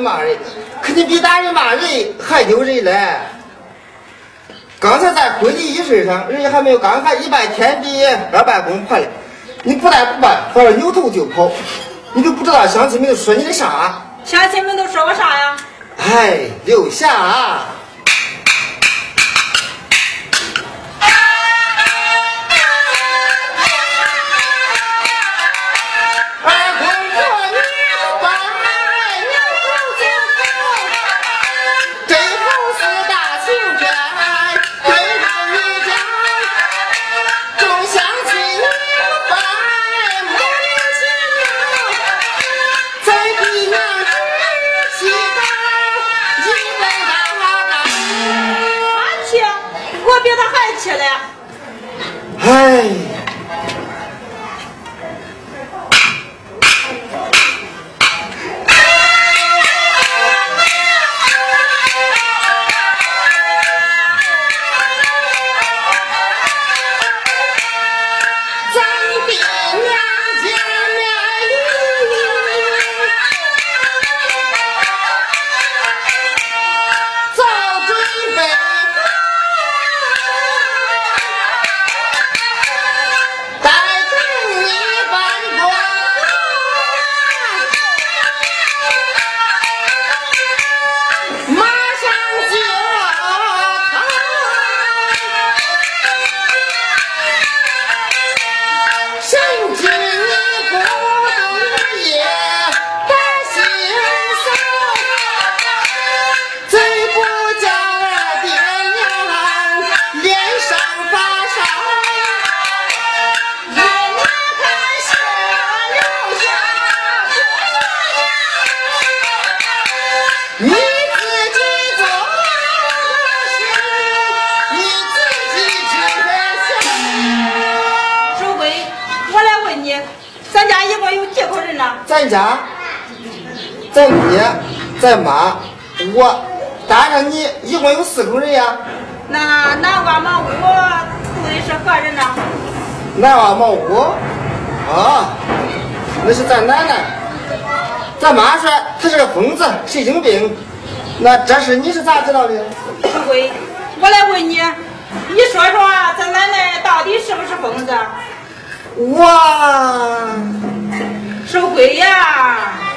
骂人，可你比打人骂人还丢人嘞！刚才在婚礼仪式上，人家还没有干喊一拜天地，二拜公婆嘞，你不但不拜，反而扭头就跑，你都不知道乡亲们都说你的啥？乡亲们都说我啥呀？哎，刘霞。哎。咱家一共有几口人呢，咱爹，咱妈，我，搭上你，一共有四口人呀。那南瓜茅屋住的是何人呢？南瓜茅屋，啊，那是咱奶奶。咱妈说她是个疯子，神经病。那这事你是咋知道的？我来问你，你说说咱奶奶到底是不是疯子？哇瘦鬼呀。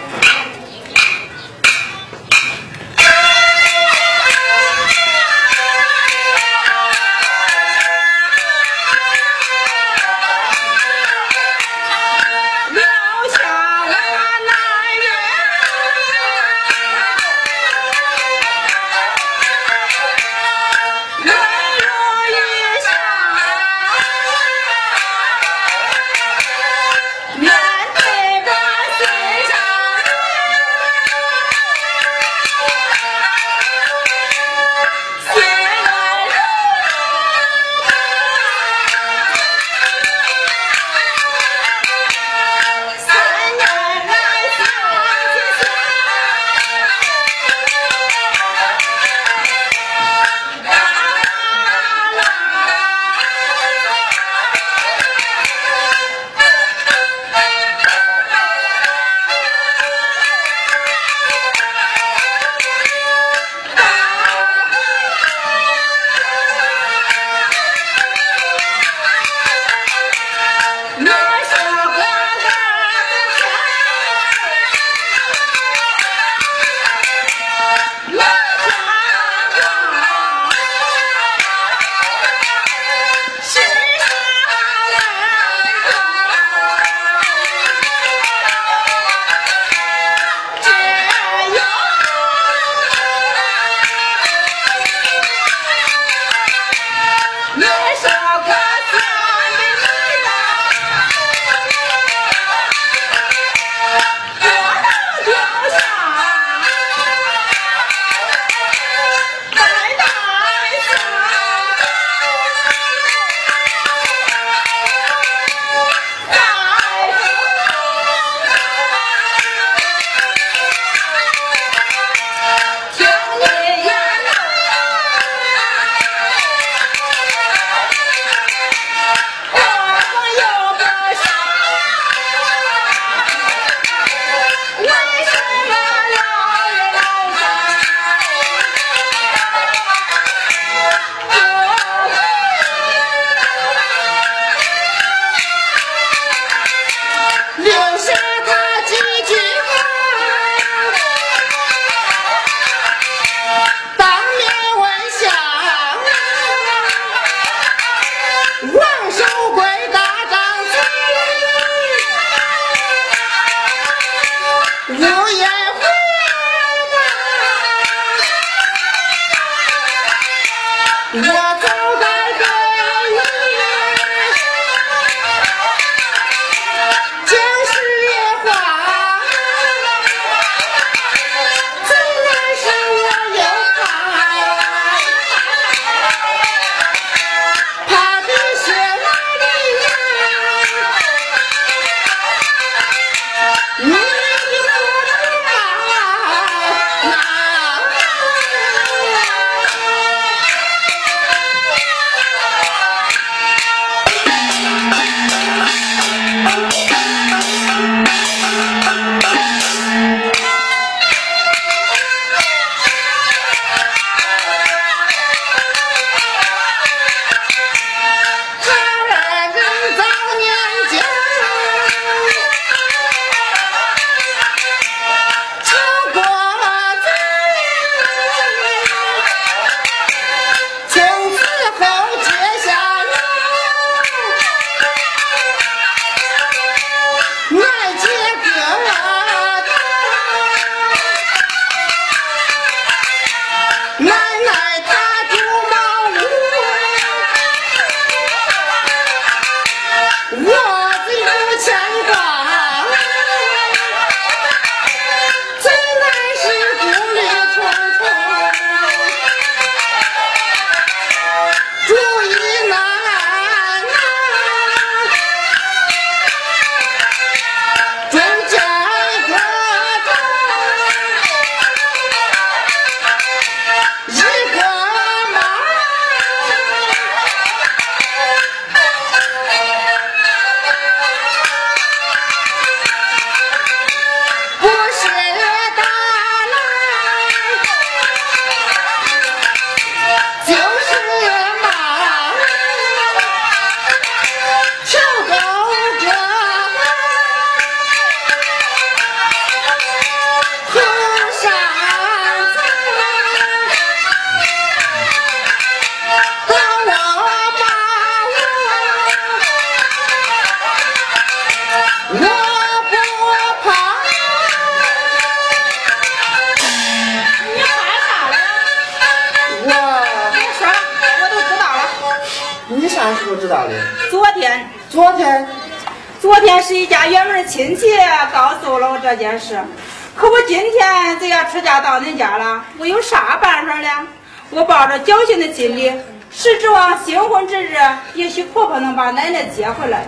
心里，是指望新婚之日，也许婆婆能把奶奶接回来。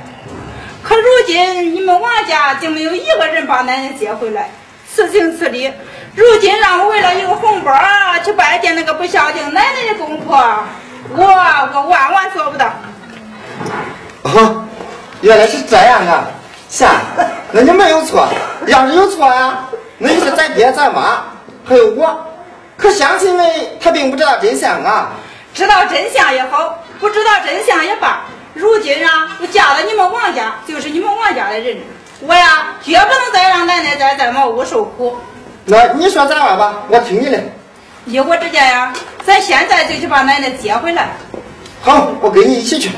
可如今你们王家竟没有一个人把奶奶接回来，此情此理，如今让我为了一个红包去拜见那个不孝敬奶奶的公婆，我我万万做不到。哦，原来是这样啊！行，那你没有错。要是有错呀，那就是咱爹咱妈还有我。可乡亲们他并不知道真相啊。知道真相也好，不知道真相也罢。如今啊，我嫁到你们王家，就是你们王家的人。我呀，绝不能再让奶奶在在茅屋受苦。那你说咋办吧？我听你的。依我之见呀，咱现在就去把奶奶接回来。好，我跟你一起去。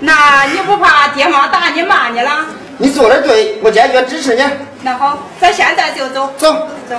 那你不怕爹妈打你骂你了？你做的对，我坚决支持你。那好，咱现在就走。走走。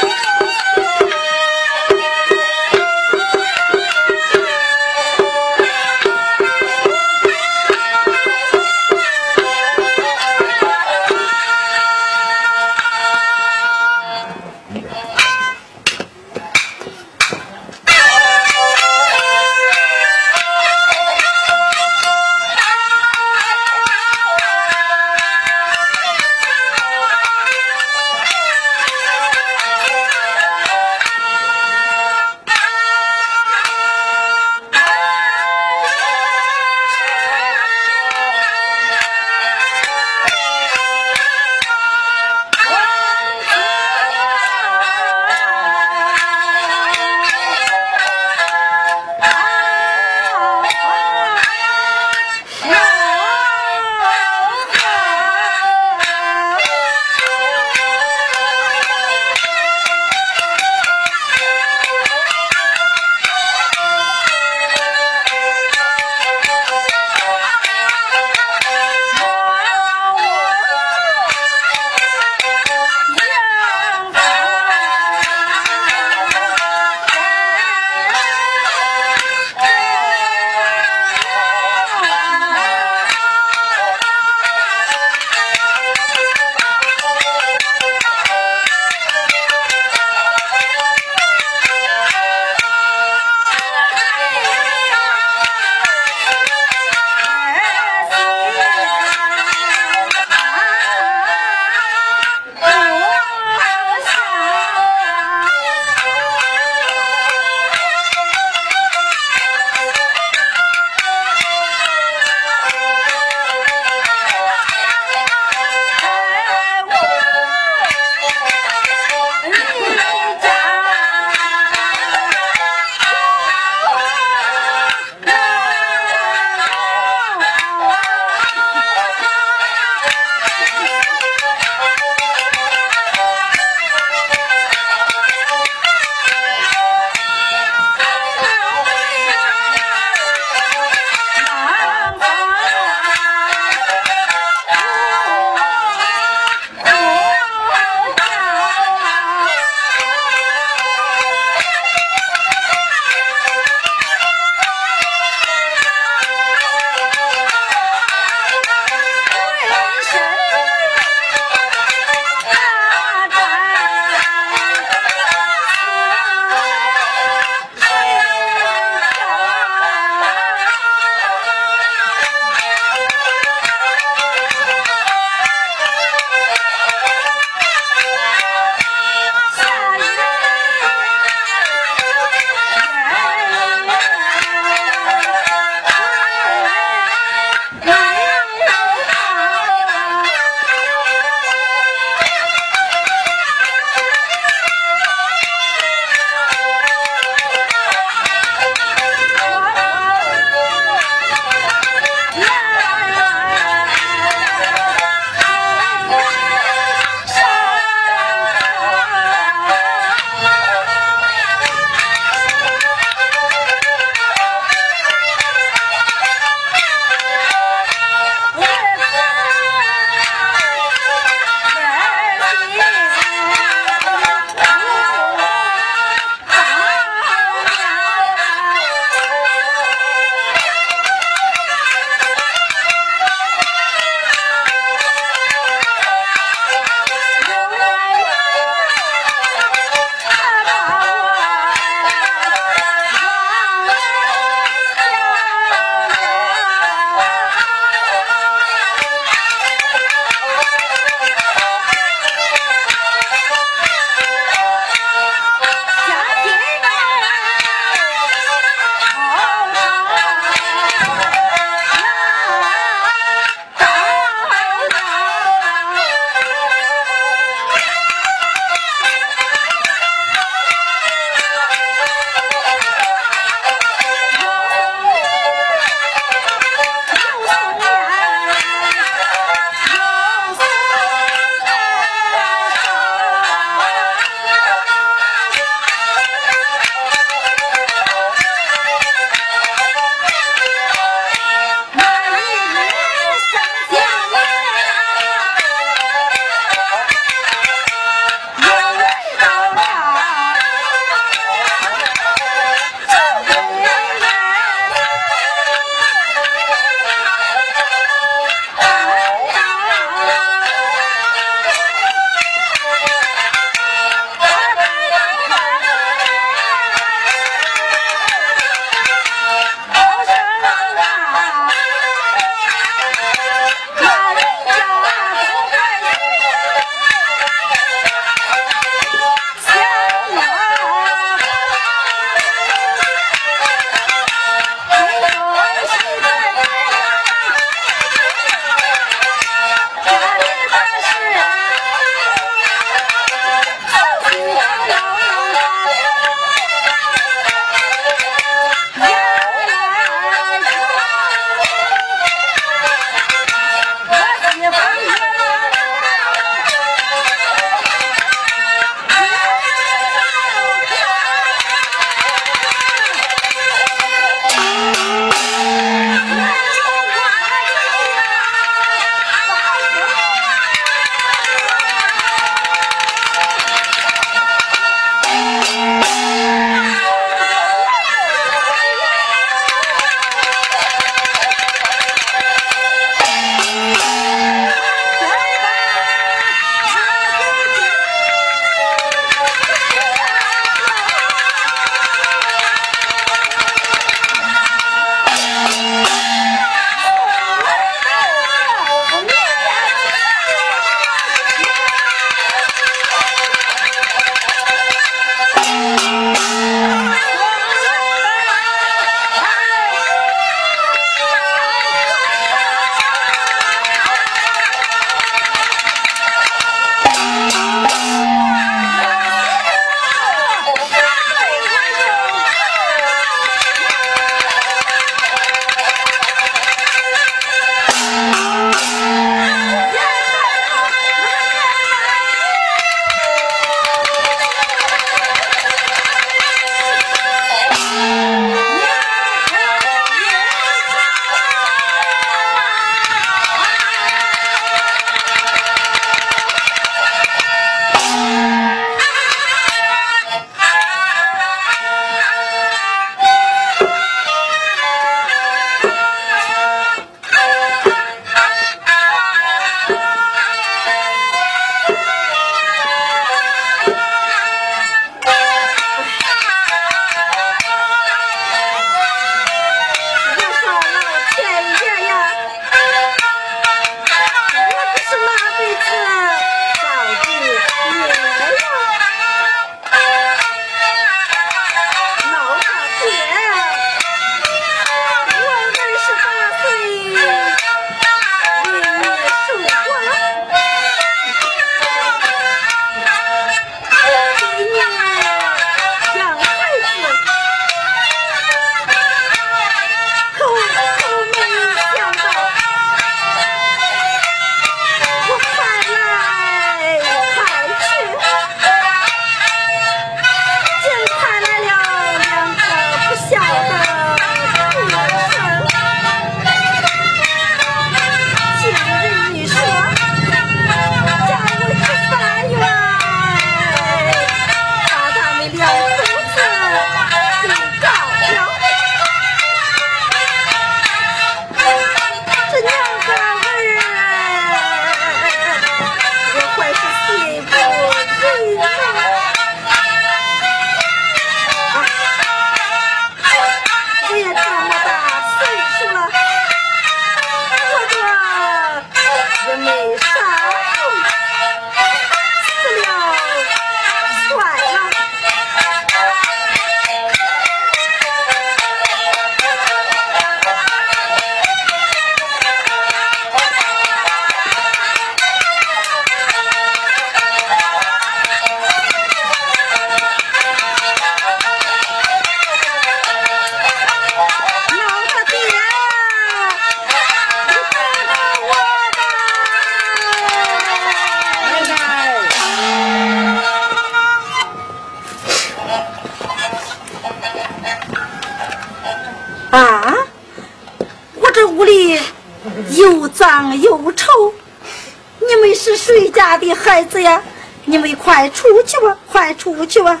的孩子呀？你们快出去吧，快出去吧！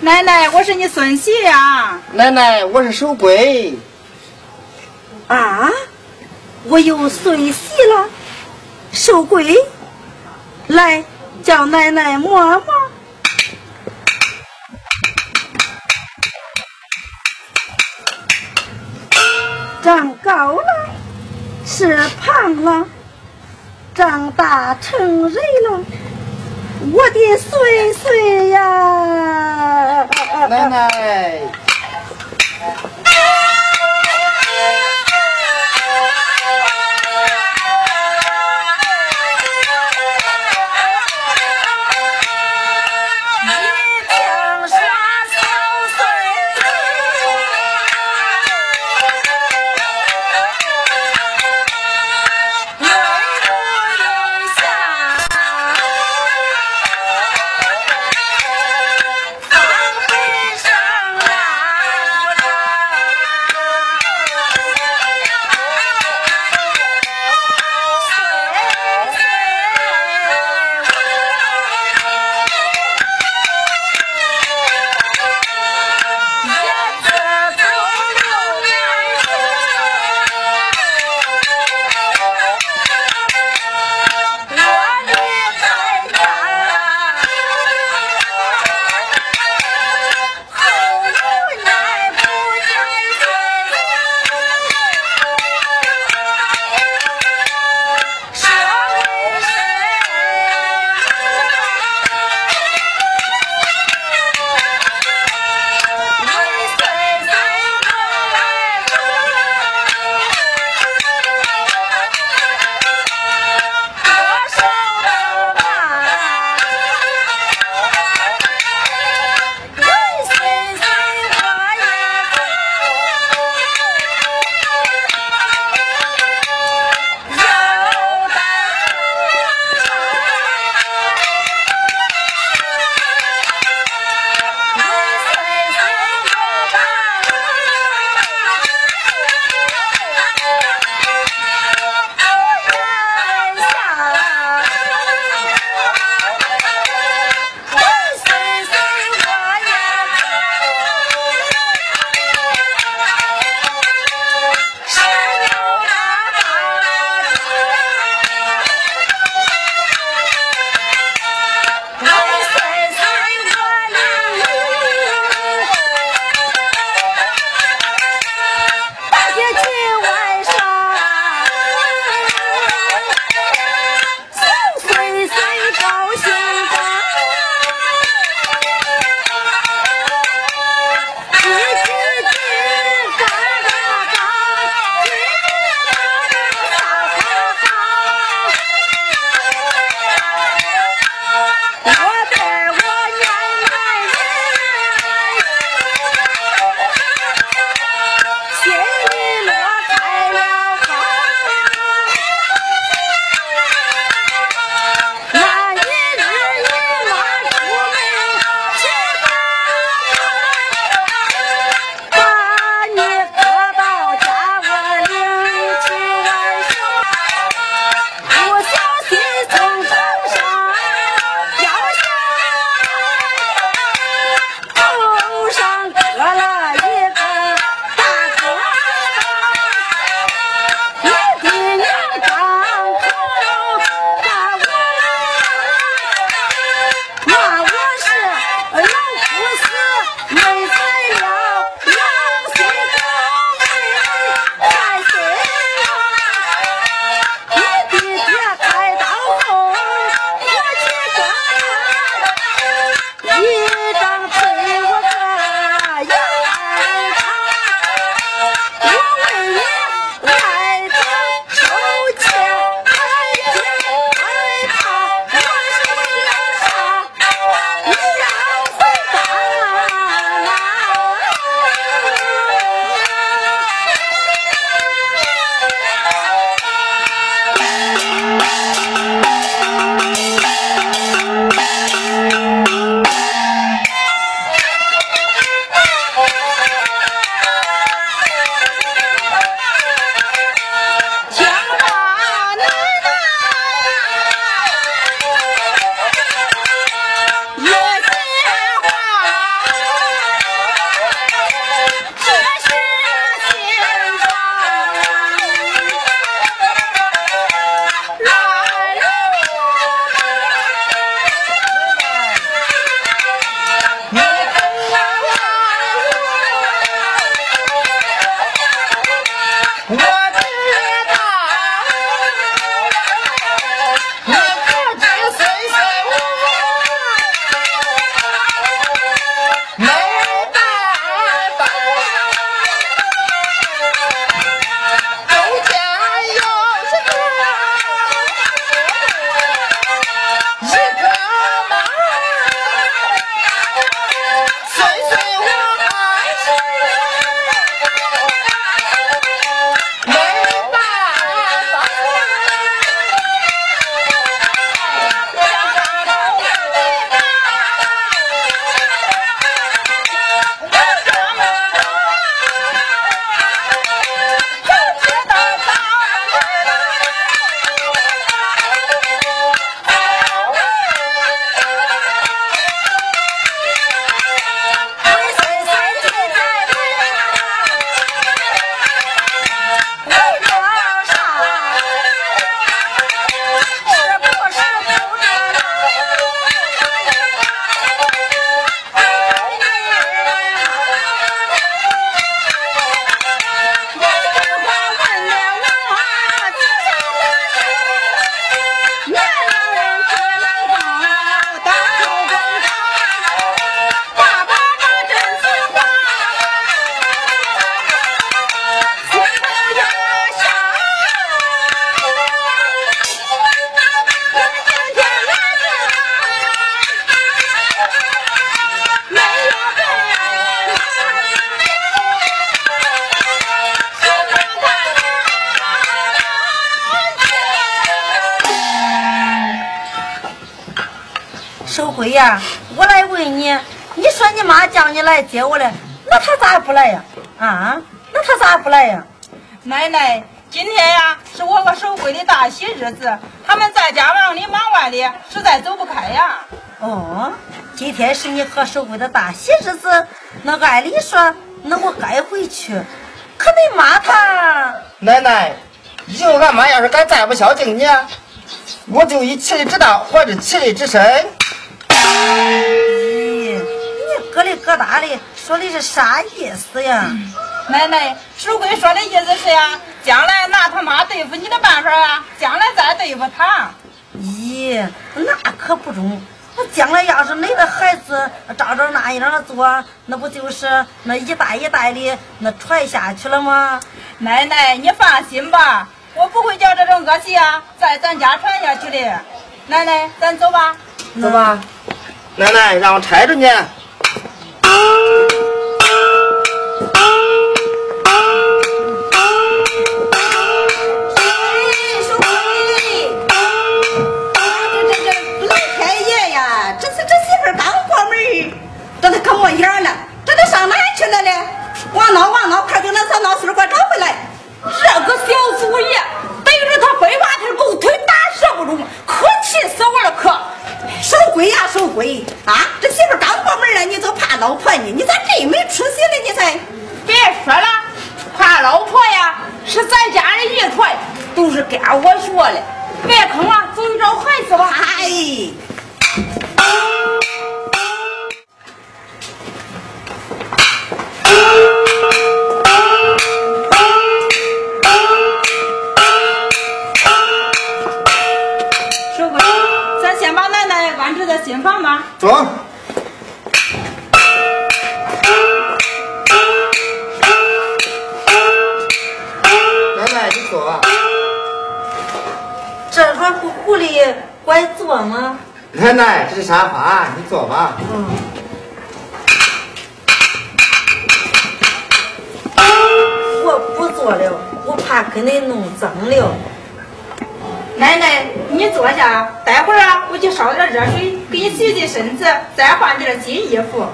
奶奶，我是你孙媳呀。奶奶，我是守规。啊，我有孙媳了，守规，来叫奶奶摸摸。成人了，我的孙孙呀！奶奶。你和守规的大喜日子，那按理说，那我该回去。可你妈她，奶奶，以后俺妈要是敢再不孝敬你，我就以其利之道还治其利之身。咦，你咯里咯哒的说的是啥意思呀？奶奶，守贵说的意思是呀，将来拿他妈对付你的办法啊，将来再对付他。咦，那可不中。那将来要是你的孩子照着那样的做，那不就是那一代一代的那传下去了吗？奶奶，你放心吧，我不会叫这种恶习啊在咱家传下去的。奶奶，咱走吧。走吧，奶奶让我搀着你。这他可没影了，这都上哪去了嘞？王闹王闹，快给那三老孙给我找回来！这个小祖爷，逮着他背把他狗腿打折不中，可气死我了！可守规呀，守规啊！这媳妇刚过门了，你就怕老婆呢？你咋这没出息呢？你才别说了，怕老婆呀，是咱家的遗传，都是跟我学的。别坑了，走你找孩子吧。哎。安置在新房吧。走。奶奶，你坐。这块狐狐狸怪坐吗？奶奶，这是沙发，你坐吧。嗯。我不坐了，我怕给你弄脏了。奶奶，你坐下，待会儿啊，我去烧点热水，给你洗洗身子，再换件新衣服。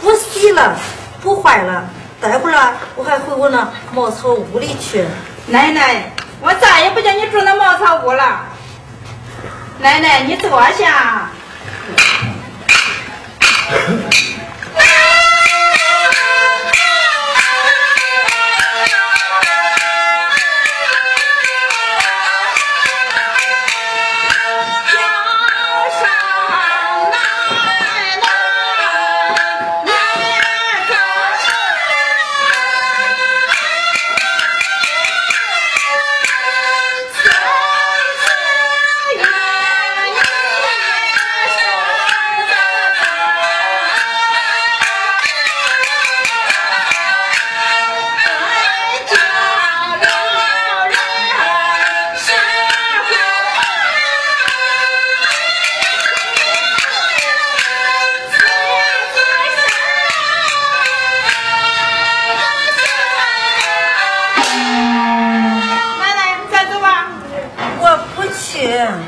不洗了，不坏了。待会儿啊，我还回我那茅草屋里去。奶奶，我再也不叫你住那茅草屋了。奶奶，你坐下。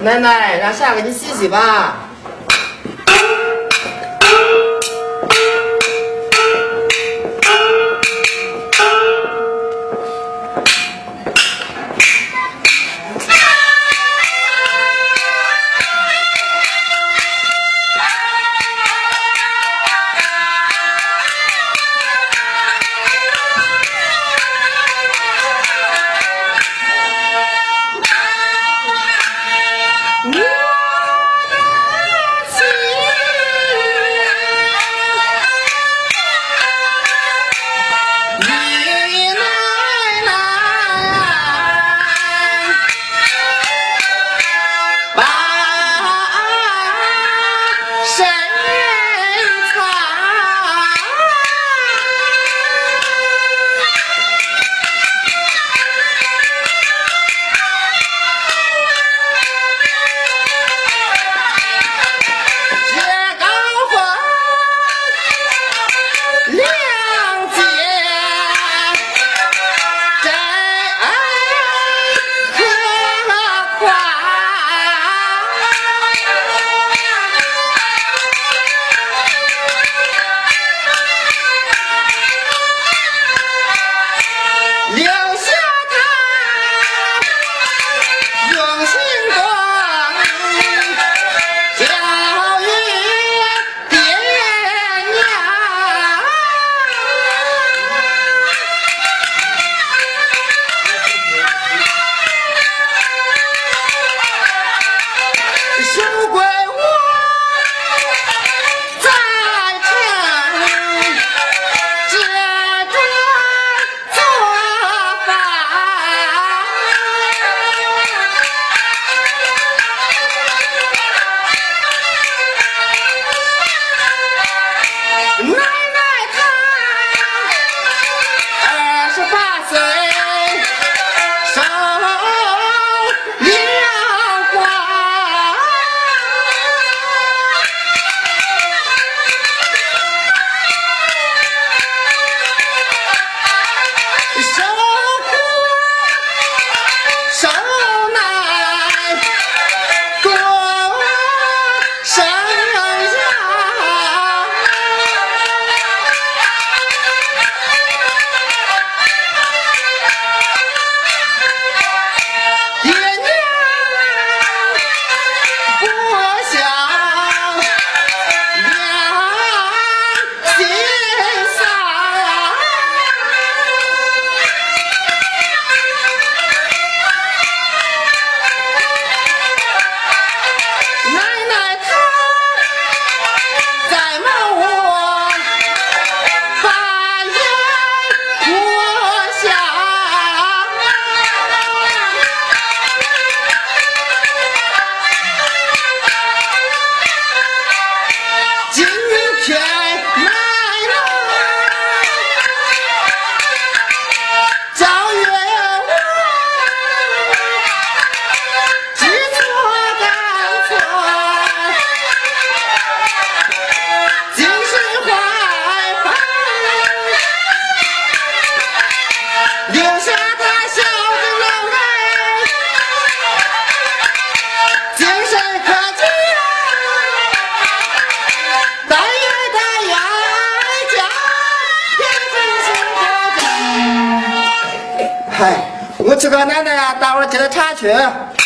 奶奶，让下给你洗洗吧。起。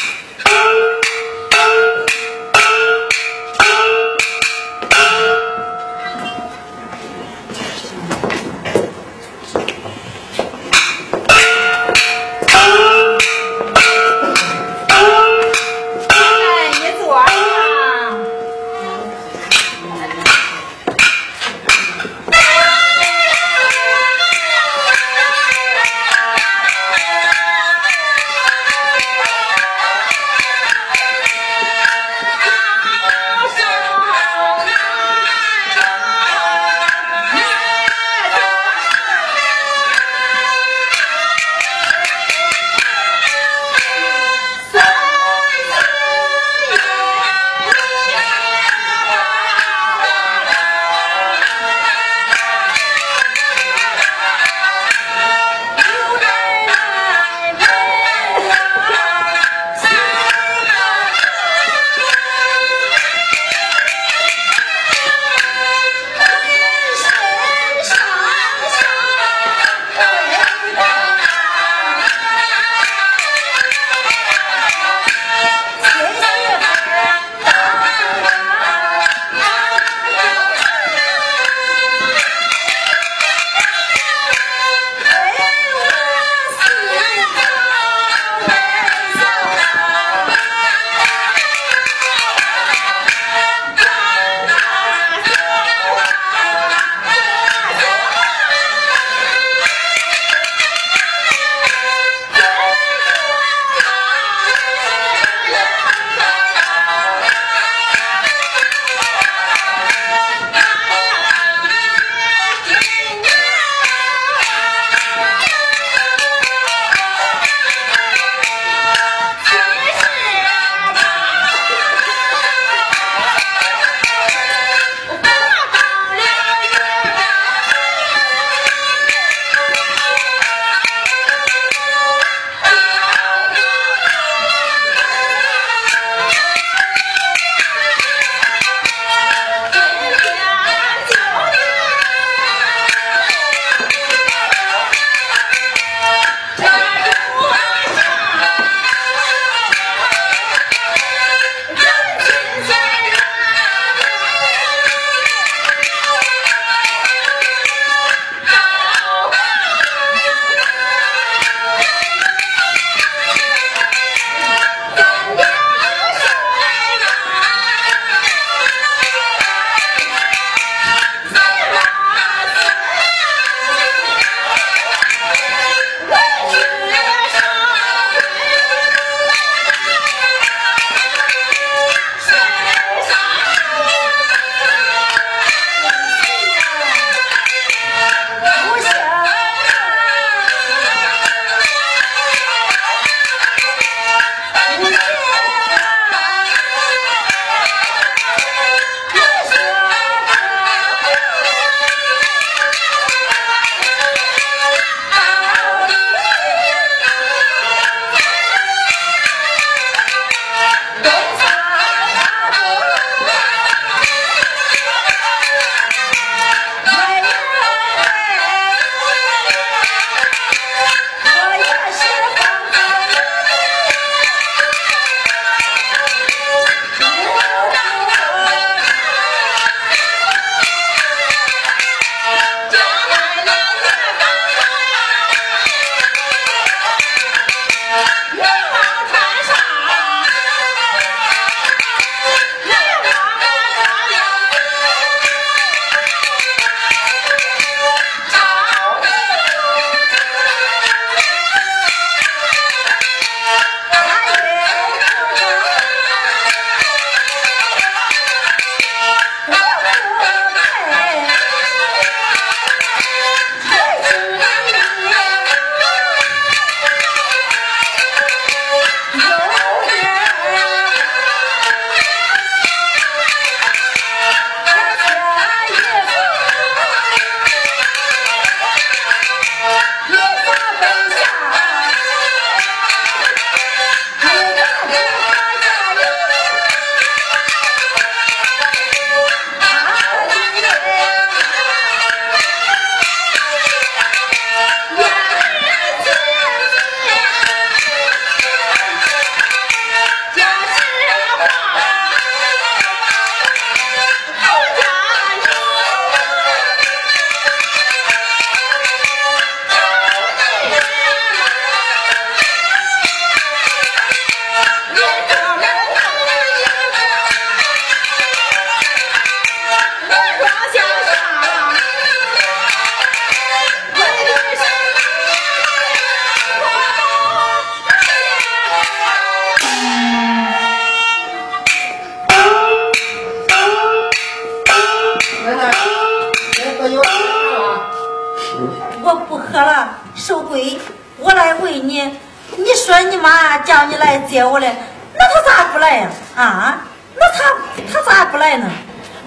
接我来，那他咋不来呀？啊？那他他咋不来呢？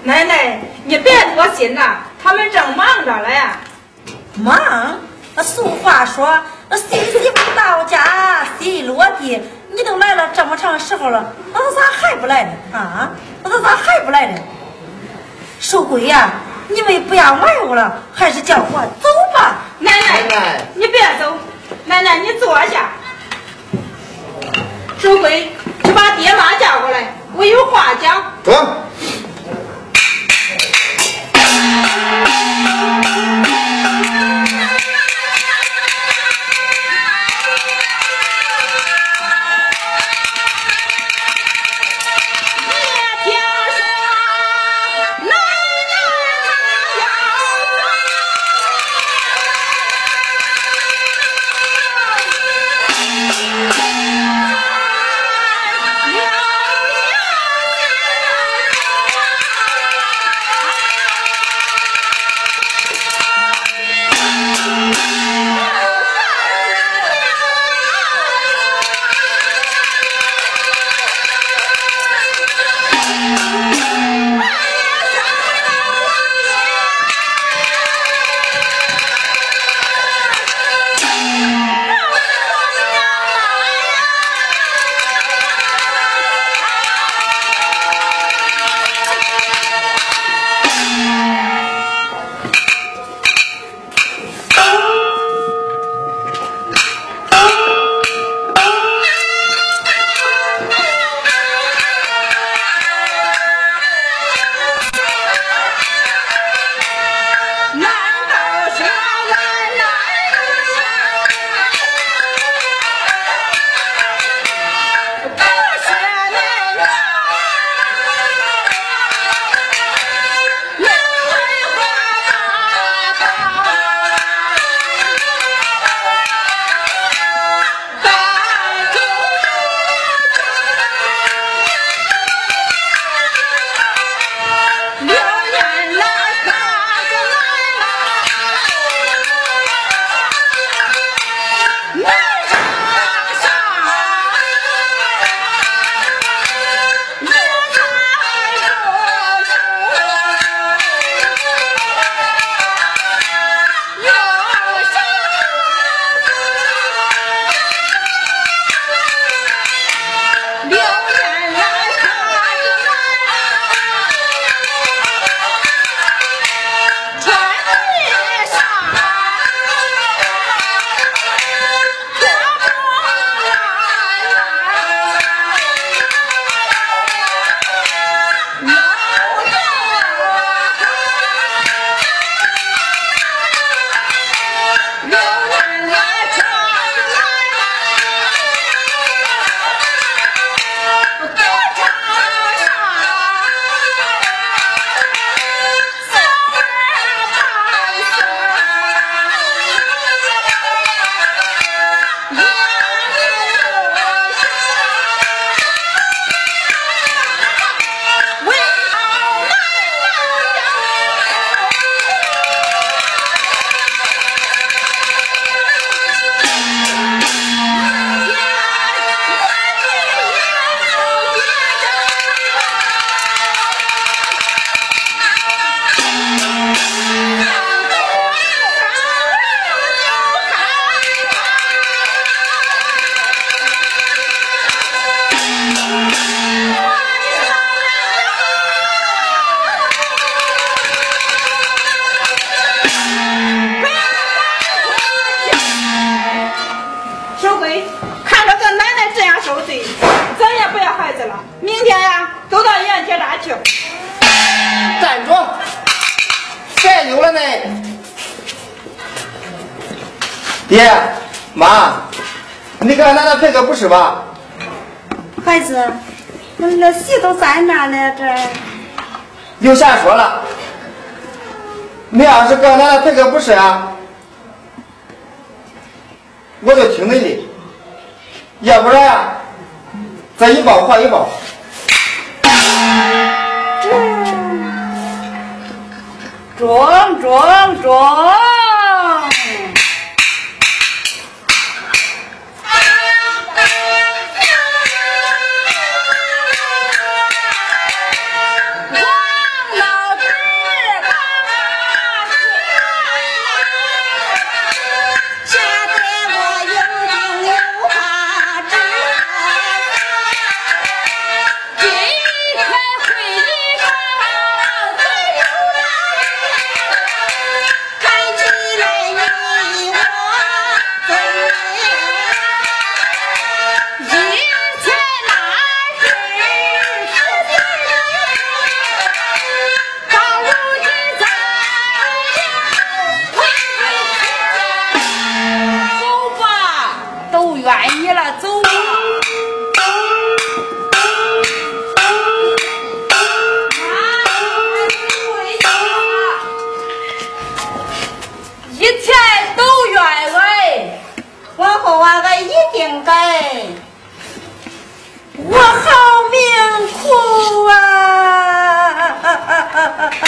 奶奶，你别多心了，他们正忙着嘞。忙？那俗话说，那新媳妇到家新落地，你都来了这么长时候了，那他咋还不来呢？啊？那他咋还不来呢？寿贵呀，你们不要埋我了，还是叫我走吧。奶奶，奶奶你别走，奶奶你坐下。守贵，去把爹妈叫过来，我有话讲。走。你给俺奶奶赔个不是吧？孩子，那那戏都在那呢，这又瞎说了。你要是给俺奶奶赔个不是啊，我就听你的。要不然呀，咱一包还一包。中中中！哈哈哈